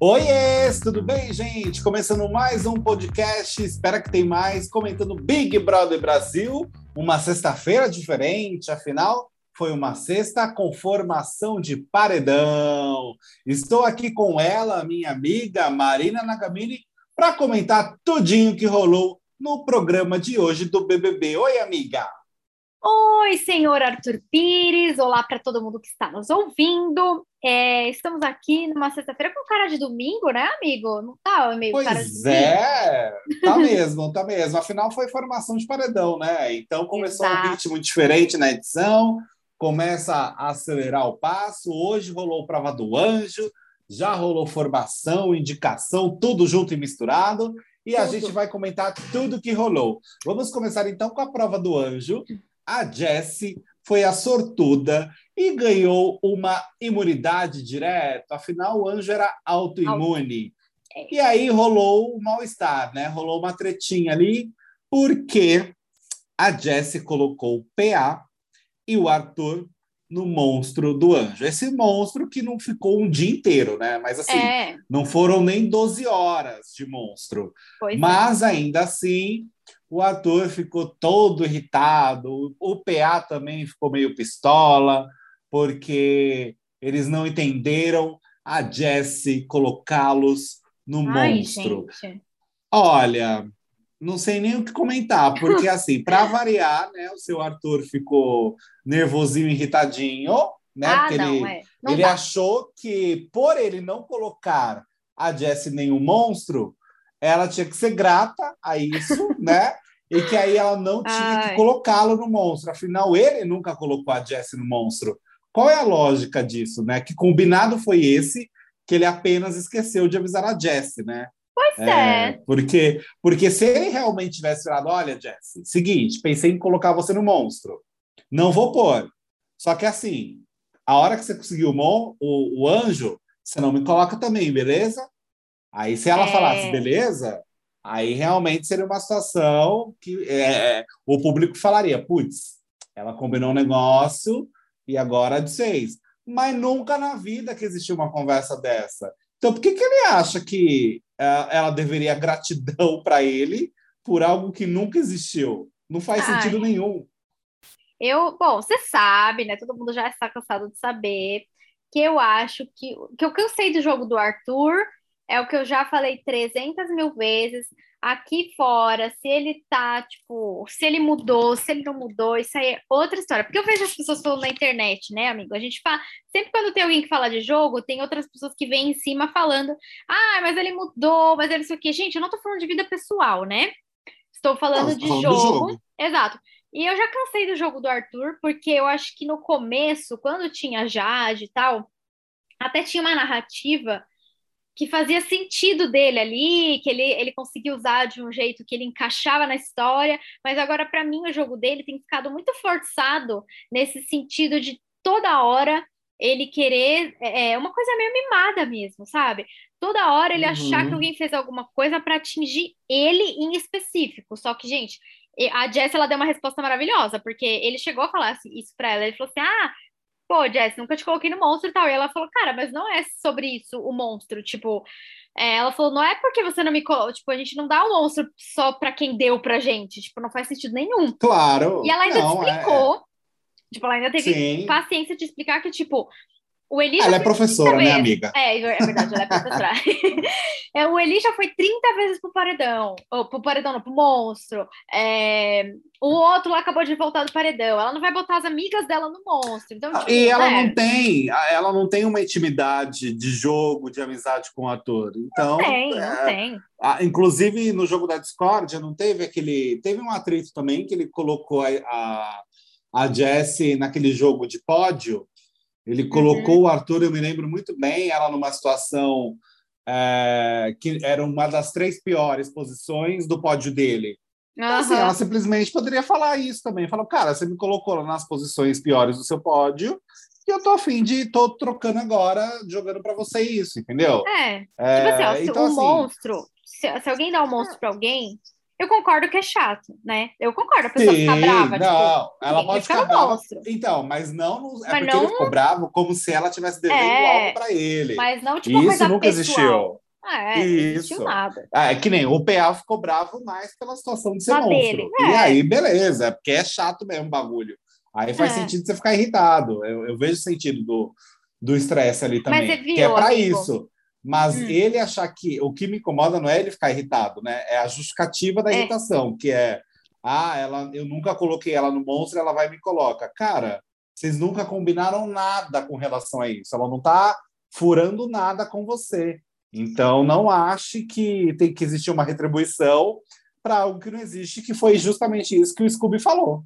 Oiê, tudo bem, gente? Começando mais um podcast, espera que tem mais, comentando Big Brother Brasil, uma sexta-feira diferente, afinal, foi uma sexta com formação de paredão. Estou aqui com ela, minha amiga Marina Nagamini, para comentar tudinho que rolou no programa de hoje do BBB. Oi, amiga! Oi, senhor Arthur Pires, olá para todo mundo que está nos ouvindo. É, estamos aqui numa sexta-feira com cara de domingo, né, amigo? Não tá meio pois cara de é, tá mesmo, tá mesmo. Afinal, foi formação de paredão, né? Então começou Exato. um ritmo diferente na edição, começa a acelerar o passo. Hoje rolou prova do anjo, já rolou formação, indicação, tudo junto e misturado. E tudo. a gente vai comentar tudo que rolou. Vamos começar então com a prova do anjo a Jessie foi a sortuda e ganhou uma imunidade direta, afinal o anjo era autoimune. E aí rolou o mal-estar, né? Rolou uma tretinha ali, porque a Jessie colocou o PA e o Arthur no monstro do anjo. Esse monstro que não ficou um dia inteiro, né? Mas assim, é. não foram nem 12 horas de monstro. Pois Mas é. ainda assim, o ator ficou todo irritado, o PA também ficou meio pistola, porque eles não entenderam a Jessie colocá-los no Ai, monstro. Gente. Olha, não sei nem o que comentar, porque assim, para variar, né, o seu Arthur ficou nervosinho, irritadinho, né? Ah, porque não, ele, é. ele achou que por ele não colocar a Jessie nenhum monstro, ela tinha que ser grata a isso, né? E que aí ela não tinha Ai. que colocá-lo no monstro. Afinal, ele nunca colocou a Jessie no monstro. Qual é a lógica disso, né? Que combinado foi esse que ele apenas esqueceu de avisar a Jessie, né? Pois é. é. Porque, porque se ele realmente tivesse falado, olha, Jessie, seguinte, pensei em colocar você no monstro. Não vou pôr. Só que assim, a hora que você conseguiu o, mon, o, o anjo, você não me coloca também, beleza? Aí, se ela é... falasse, beleza, aí realmente seria uma situação que é, é o público falaria, putz, ela combinou um negócio e agora é de seis. Mas nunca na vida que existiu uma conversa dessa. Então, por que, que ele acha que uh, ela deveria gratidão para ele por algo que nunca existiu? Não faz Ai. sentido nenhum. Eu, bom, você sabe, né? Todo mundo já está cansado de saber que eu acho que que eu cansei do jogo do Arthur é o que eu já falei 300 mil vezes. Aqui fora, se ele tá, tipo, se ele mudou, se ele não mudou, isso aí é outra história. Porque eu vejo as pessoas falando na internet, né, amigo? A gente fala, sempre quando tem alguém que fala de jogo, tem outras pessoas que vêm em cima falando, ah, mas ele mudou, mas ele isso aqui. Gente, eu não tô falando de vida pessoal, né? Estou falando não, de falando jogo. jogo. Exato. E eu já cansei do jogo do Arthur, porque eu acho que no começo, quando tinha Jade e tal, até tinha uma narrativa que fazia sentido dele ali, que ele, ele conseguia usar de um jeito que ele encaixava na história, mas agora, para mim, o jogo dele tem ficado muito forçado nesse sentido de toda hora ele querer. É, é uma coisa meio mimada mesmo, sabe? Toda hora ele uhum. achar que uhum. alguém fez alguma coisa para atingir ele em específico. Só que, gente, a Jess ela deu uma resposta maravilhosa, porque ele chegou a falar isso para ela. Ele falou assim: ah pô, Jess, nunca te coloquei no monstro e tal. E ela falou, cara, mas não é sobre isso o monstro. Tipo, é, ela falou, não é porque você não me colocou. Tipo, a gente não dá o um monstro só pra quem deu pra gente. Tipo, não faz sentido nenhum. Claro. E ela ainda não, explicou. É... Tipo, ela ainda teve Sim. paciência de explicar que, tipo, o Eli ela é professora, né, amiga? É, é verdade, ela é professora. é, o Eli já foi 30 vezes pro paredão, ou pro paredão, não, pro monstro. É, o outro lá acabou de voltar do paredão. Ela não vai botar as amigas dela no monstro. Então, tipo, e ela é. não tem, ela não tem uma intimidade de jogo, de amizade com o ator. Então, não tem, é, não tem. A, inclusive, no jogo da Discord, não teve aquele. Teve um atrito também que ele colocou a, a, a Jessie naquele jogo de pódio ele colocou uhum. o Arthur, eu me lembro muito bem, ela numa situação é, que era uma das três piores posições do pódio dele. Uhum. Assim, ela simplesmente poderia falar isso também. Falou, cara, você me colocou nas posições piores do seu pódio e eu tô afim de tô trocando agora, jogando para você isso, entendeu? É. é tipo assim, ó, então, o assim, monstro, se, se, alguém dá um monstro para alguém, eu concordo que é chato, né? Eu concordo, a pessoa Sim, ficar brava. Não, tipo, ela pode ficar brava. Então, mas não. No, é mas porque não... ele ficou bravo como se ela tivesse devendo é, algo para ele. Mas não, tipo, Isso nunca pessoal. existiu. Ah, é, Isso. nada. Ah, é que nem o PA ficou bravo mais pela situação de ser monstro. Dele. E é. aí, beleza, porque é chato mesmo o bagulho. Aí faz é. sentido você ficar irritado. Eu, eu vejo sentido do do estresse ali também. Mas viu, que é para isso. Mas hum. ele achar que o que me incomoda não é ele ficar irritado, né? É a justificativa da é. irritação, que é ah, ela, eu nunca coloquei ela no monstro, ela vai e me coloca. Cara, vocês nunca combinaram nada com relação a isso. Ela não está furando nada com você. Então, não ache que tem que existir uma retribuição para algo que não existe, que foi justamente isso que o Scooby falou.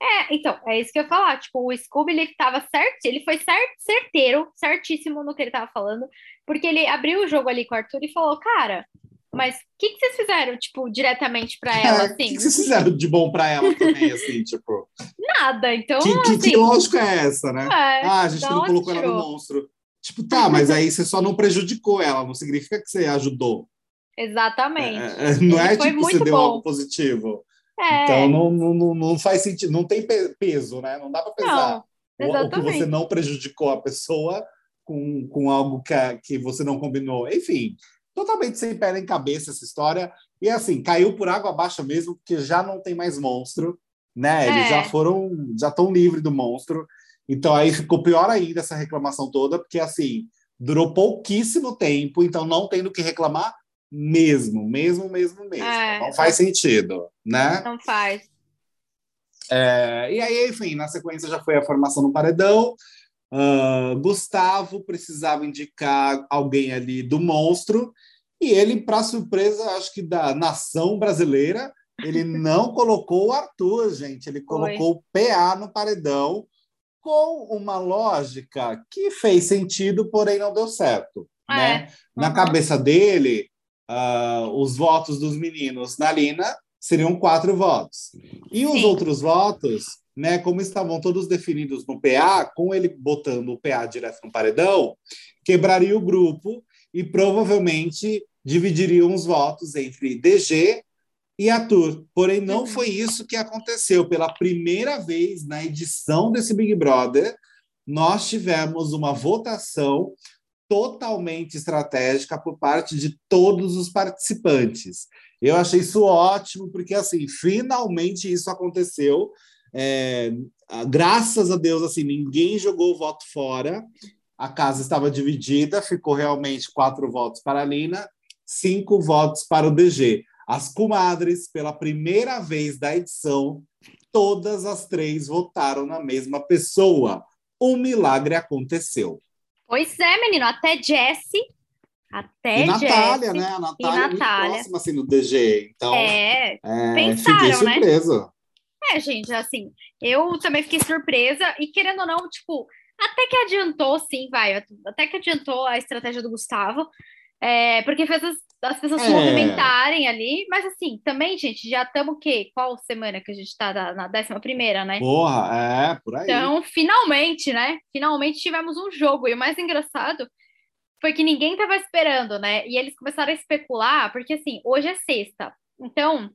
É, então, é isso que eu ia falar. Tipo, o Scooby, ele tava certo, ele foi certo, certeiro, certíssimo no que ele tava falando, porque ele abriu o jogo ali com o Arthur e falou, cara, mas o que, que vocês fizeram, tipo, diretamente para ela, assim? O que, que, vocês fizeram de bom para ela também, assim, tipo? Nada, então, que, assim... Que, lógica é essa, né? É, ah, a gente não colocou ela no monstro. Tipo, tá, mas aí você só não prejudicou ela, não significa que você ajudou. Exatamente. É, é não é tipo você deu bom. algo positivo. É. Então não, não, não faz sentido, não tem peso, né? Não dá para pesar não, o, o, que você não prejudicou a pessoa com, com algo que, que você não combinou. Enfim, totalmente sem pé nem cabeça essa história. E assim, caiu por água abaixo mesmo, porque já não tem mais monstro, né? Eles é. já foram, já estão livres do monstro. Então aí ficou pior ainda essa reclamação toda, porque assim, durou pouquíssimo tempo, então não tem do que reclamar mesmo, mesmo, mesmo, mesmo. É, não faz sentido, né? Não faz. É, e aí, enfim, na sequência já foi a formação no paredão. Uh, Gustavo precisava indicar alguém ali do monstro e ele, para surpresa, acho que da nação brasileira, ele não colocou o Arthur, gente. Ele colocou o PA no paredão com uma lógica que fez sentido, porém não deu certo. É. Né? Na uhum. cabeça dele, uh, os votos dos meninos na Lina seriam quatro votos. E os Sim. outros votos, né, como estavam todos definidos no PA, com ele botando o PA direto no paredão, quebraria o grupo e provavelmente dividiriam os votos entre DG e Arthur. Porém, não uhum. foi isso que aconteceu. Pela primeira vez na edição desse Big Brother, nós tivemos uma votação totalmente estratégica por parte de todos os participantes. Eu achei isso ótimo, porque assim, finalmente isso aconteceu. É, graças a Deus, assim, ninguém jogou o voto fora. A casa estava dividida, ficou realmente quatro votos para a Lina, cinco votos para o DG. As comadres, pela primeira vez da edição, todas as três votaram na mesma pessoa. Um milagre aconteceu. Pois é, menino, até Jesse. Até e Natália, né? A Natália, e Natália. muito próxima, assim, no DG. Então, é, é pensaram, fiquei né? surpresa. Né? É, gente, assim, eu também fiquei surpresa e querendo ou não, tipo, até que adiantou, sim, vai, até que adiantou a estratégia do Gustavo, é, porque fez as, as pessoas é. se movimentarem ali, mas assim, também, gente, já estamos o quê? Qual semana que a gente está na, na décima primeira, né? Porra, é, por aí. Então, finalmente, né? Finalmente tivemos um jogo, e o mais engraçado foi que ninguém estava esperando, né? E eles começaram a especular, porque assim, hoje é sexta, então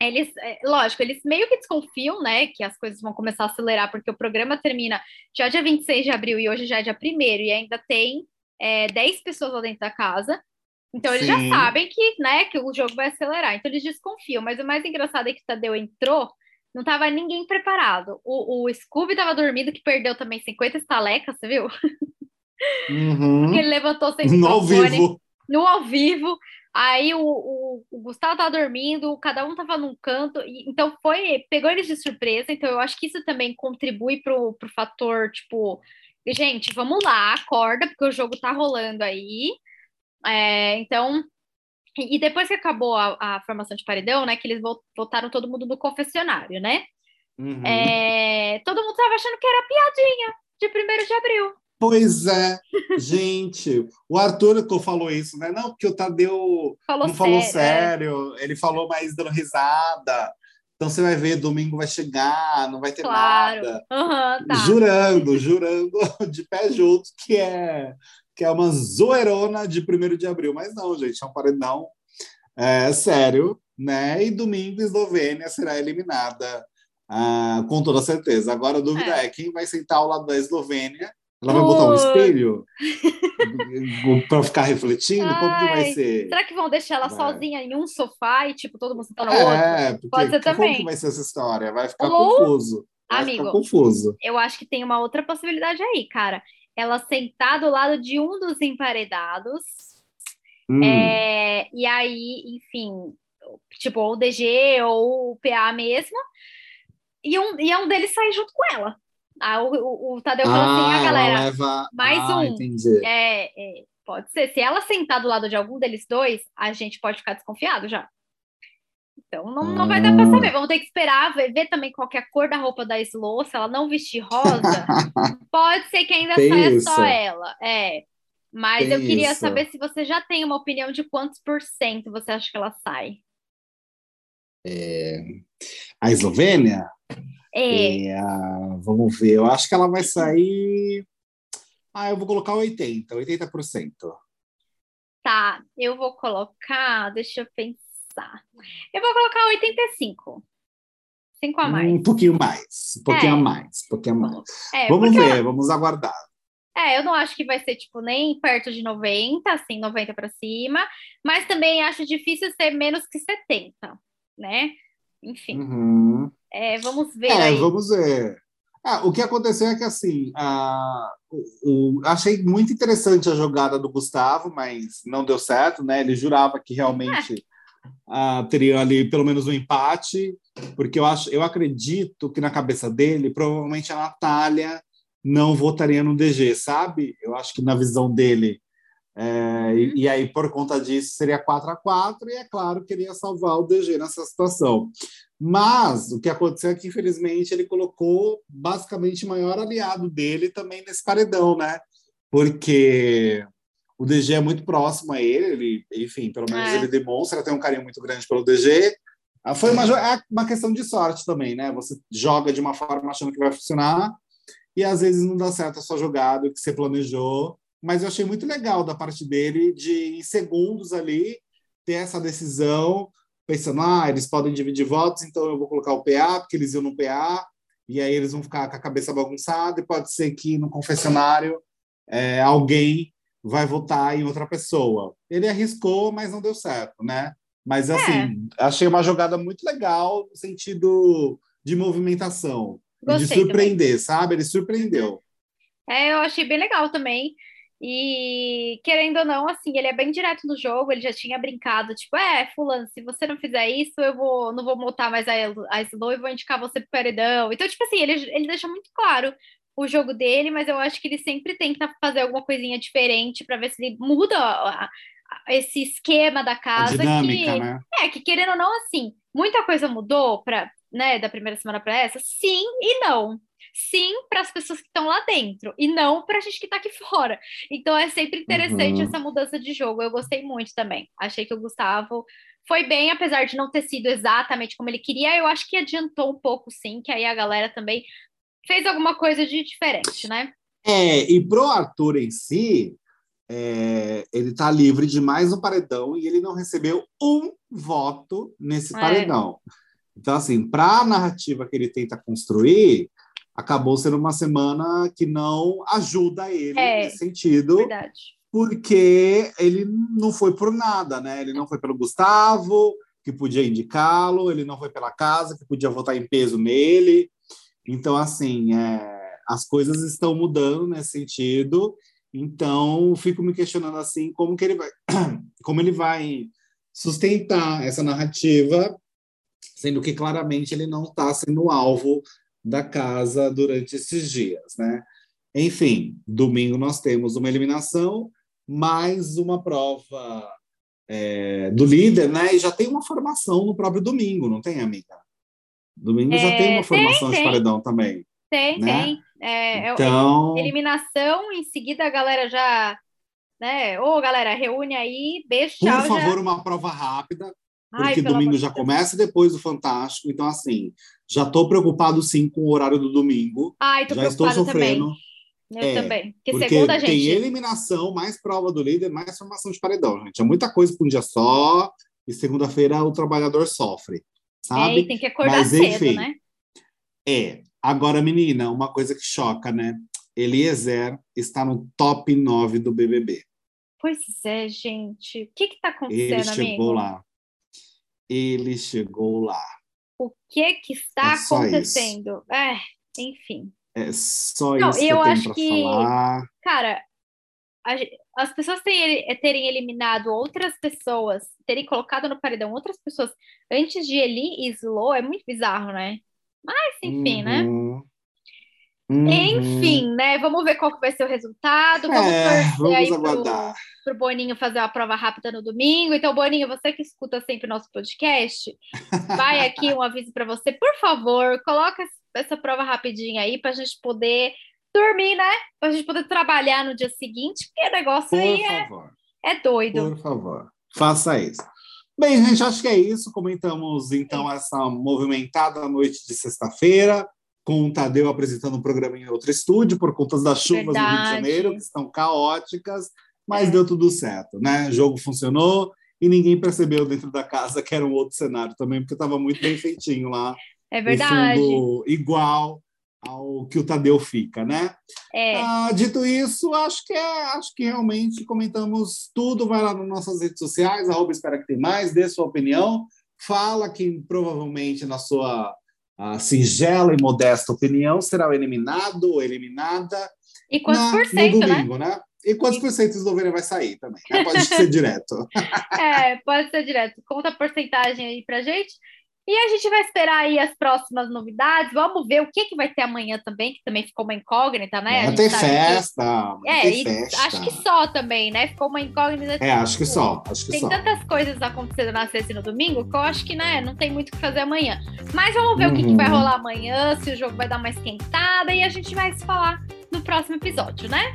eles, é, lógico, eles meio que desconfiam, né, que as coisas vão começar a acelerar, porque o programa termina já dia 26 de abril e hoje já é dia 1 e ainda tem é, 10 pessoas lá dentro da casa. Então eles Sim. já sabem que, né, que o jogo vai acelerar. Então eles desconfiam. Mas o mais engraçado é que o Tadeu entrou, não tava ninguém preparado. O, o Scooby tava dormindo, que perdeu também 50 estalecas, você viu? Uhum. Porque ele levantou sem vivo. No ao vivo. Aí o, o, o, Gustavo tava dormindo, cada um tava num canto, e, então foi, pegou eles de surpresa, então eu acho que isso também contribui pro, pro fator, tipo, gente, vamos lá, acorda, porque o jogo tá rolando aí. É, então, e depois que acabou a, a, formação de paredão, né, que eles voltaram todo mundo no confessionário, né? Uhum. É, todo mundo tava achando que era piadinha de 1 de abril. Pois é, gente, o Arthur falou isso, né? Não, porque o Tadeu falou não falou sério, é. ele falou mais dando risada. Então você vai ver, domingo vai chegar, não vai ter claro. nada. Uhum, tá. Jurando, jurando de pé junto que é que é uma zoeirona de 1 de abril. Mas não, gente, é um paredão é, sério, né? E domingo, Eslovênia será eliminada ah, com toda certeza. Agora a dúvida é. é. quem vai sentar ao lado da Eslovênia. Ela vai botar um espelho para ficar refletindo? Ai, como que vai ser? Será que vão deixar ela vai. sozinha em um sofá e tipo todo mundo sentando no é, outro? Pode ser também. Como que vai ser essa história? Vai ficar Ou, confuso. Vai amigo, ficar confuso. Eu acho que tem uma outra possibilidade aí, cara. Ela sentar do lado de um dos emparedados. Hum. É, e aí, enfim, tipo, ou o DG ou o PA mesmo e um, e é um deles sair junto com ela. Ah, o, o, o Tadeu falou assim, ah, a galera, leva... mais ah, um. Entendi. É, é, pode ser. Se ela sentar do lado de algum deles dois, a gente pode ficar desconfiado já. Então não, não vai dar para ah. saber. Vamos ter que esperar, ver, ver também qual é a cor da roupa da Slow. Se ela não vestir rosa, pode ser que ainda tem saia isso. só ela. É. Mas tem eu queria isso. saber se você já tem uma opinião de quantos por cento você acha que ela sai. É... A Eslovênia? É. é. vamos ver, eu acho que ela vai sair. Ah, eu vou colocar 80, 80%. Tá, eu vou colocar, deixa eu pensar. Eu vou colocar 85. 5 a mais. Um pouquinho mais, um pouquinho é. a mais, um pouquinho a mais. É, vamos ver, eu... vamos aguardar. É, eu não acho que vai ser, tipo, nem perto de 90, assim, 90 para cima, mas também acho difícil ser menos que 70, né? Enfim. Uhum. É, vamos ver. É, aí. vamos ver. Ah, o que aconteceu é que assim, a, o, o, achei muito interessante a jogada do Gustavo, mas não deu certo, né? Ele jurava que realmente ah, teria ali pelo menos um empate, porque eu acho, eu acredito que na cabeça dele, provavelmente a Natália não votaria no DG, sabe? Eu acho que na visão dele. É, e, uhum. e, aí, por conta disso, seria 4 a 4 e é claro que ele ia salvar o DG nessa situação. Mas o que aconteceu é que, infelizmente, ele colocou basicamente o maior aliado dele também nesse paredão, né? Porque o DG é muito próximo a ele, ele enfim, pelo menos é. ele demonstra ter um carinho muito grande pelo DG. Ah, foi uma, é uma questão de sorte também, né? Você joga de uma forma achando que vai funcionar e às vezes não dá certo a sua jogada, o que você planejou. Mas eu achei muito legal da parte dele de, em segundos ali, ter essa decisão pensando, ah, eles podem dividir votos, então eu vou colocar o PA, porque eles iam no PA, e aí eles vão ficar com a cabeça bagunçada, e pode ser que no confessionário é, alguém vai votar em outra pessoa. Ele arriscou, mas não deu certo, né? Mas, assim, é. achei uma jogada muito legal no sentido de movimentação, Gostei de surpreender, também. sabe? Ele surpreendeu. É, eu achei bem legal também. E querendo ou não, assim, ele é bem direto no jogo, ele já tinha brincado, tipo, é, fulano, se você não fizer isso, eu vou, não vou montar mais a, a Slow e vou indicar você pro paredão. Então, tipo assim, ele, ele deixa muito claro o jogo dele, mas eu acho que ele sempre tenta fazer alguma coisinha diferente para ver se ele muda a, a, esse esquema da casa. A dinâmica, que, né? É, que querendo ou não, assim, muita coisa mudou para né, da primeira semana para essa? Sim e não sim para as pessoas que estão lá dentro e não para a gente que está aqui fora. Então é sempre interessante uhum. essa mudança de jogo. Eu gostei muito também. Achei que o Gustavo foi bem, apesar de não ter sido exatamente como ele queria. Eu acho que adiantou um pouco, sim, que aí a galera também fez alguma coisa de diferente, né? É, e pro Arthur em si, é, ele está livre de mais um paredão e ele não recebeu um voto nesse é. paredão. Então, assim, para a narrativa que ele tenta construir, acabou sendo uma semana que não ajuda ele é, nesse sentido. Verdade. Porque ele não foi por nada, né? Ele não foi pelo Gustavo, que podia indicá-lo, ele não foi pela casa, que podia votar em peso nele. Então, assim, é, as coisas estão mudando nesse sentido. Então, fico me questionando assim, como que ele vai, como ele vai sustentar essa narrativa, sendo que claramente ele não está sendo alvo da casa durante esses dias, né? Enfim, domingo nós temos uma eliminação, mais uma prova é, do líder, né? E já tem uma formação no próprio domingo, não tem, amiga? Domingo é, já tem uma formação tem, de paredão também. Tem, né? tem. É, é então... Eliminação, em seguida a galera já. Né? Ô, galera, reúne aí, beijo. Por favor, já... uma prova rápida, porque Ai, domingo já começa depois do Fantástico, então assim, já estou preocupado sim com o horário do domingo. Ai, tô já estou sofrendo. Também. Eu é, também. Porque, porque segunda, gente... tem eliminação, mais prova do líder, mais formação de paredão, gente. É muita coisa para um dia só. e segunda-feira o trabalhador sofre, sabe? É, tem que acordar Mas, cedo, enfim, né? É. Agora, menina, uma coisa que choca, né? Eliezer está no top 9 do BBB. Pois é, gente. O que está acontecendo, Ele chegou amigo? lá. Ele chegou lá. O que que está é acontecendo? É, enfim. É só Não, isso que eu, eu acho que, falar. cara, a, as pessoas terem, terem eliminado outras pessoas, terem colocado no paredão outras pessoas antes de Eli e Slow é muito bizarro, né? Mas, enfim, né? uhum. né? Uhum. Enfim, né? Vamos ver qual que vai ser o resultado. Vamos é, torcer vamos aí pro, pro Boninho fazer uma prova rápida no domingo. Então, Boninho, você que escuta sempre o nosso podcast, vai aqui um aviso para você. Por favor, coloca essa prova rapidinha aí para a gente poder dormir, né? Para a gente poder trabalhar no dia seguinte, porque o negócio Por aí é, é doido. Por favor, faça isso. Bem, gente, acho que é isso. Comentamos então essa movimentada noite de sexta-feira com o Tadeu apresentando um programa em outro estúdio por conta das chuvas Verdade. no Rio de Janeiro, que estão caóticas, mas é. deu tudo certo, né? O jogo funcionou e ninguém percebeu dentro da casa que era um outro cenário também, porque estava muito bem feitinho lá. É verdade. fundo igual ao que o Tadeu fica, né? É. Ah, dito isso, acho que é, acho que realmente comentamos tudo. Vai lá nas nossas redes sociais, arroba espera que tem mais, dê sua opinião, fala que provavelmente na sua a singela e modesta opinião, será eliminado ou eliminada. E quantos na, por cento, no domingo, né? né? E quantos por cento do Eslovênia vai sair também? Né? Pode ser direto. é, pode ser direto. Conta a porcentagem aí pra gente. E a gente vai esperar aí as próximas novidades. Vamos ver o que, que vai ter amanhã também, que também ficou uma incógnita, né? É, tem tá festa. É, tem festa. acho que só também, né? Ficou uma incógnita. É, acho que só. Acho que tem só. tantas coisas acontecendo na sexta e no domingo que eu acho que, né, não tem muito o que fazer amanhã. Mas vamos ver uhum. o que, que, vai uhum. rolar amanhã, se o jogo vai dar uma esquentada e a gente vai se falar no próximo episódio, né?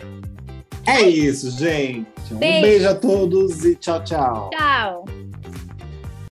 É isso, gente. Um beijo, beijo a todos e tchau, tchau. Tchau.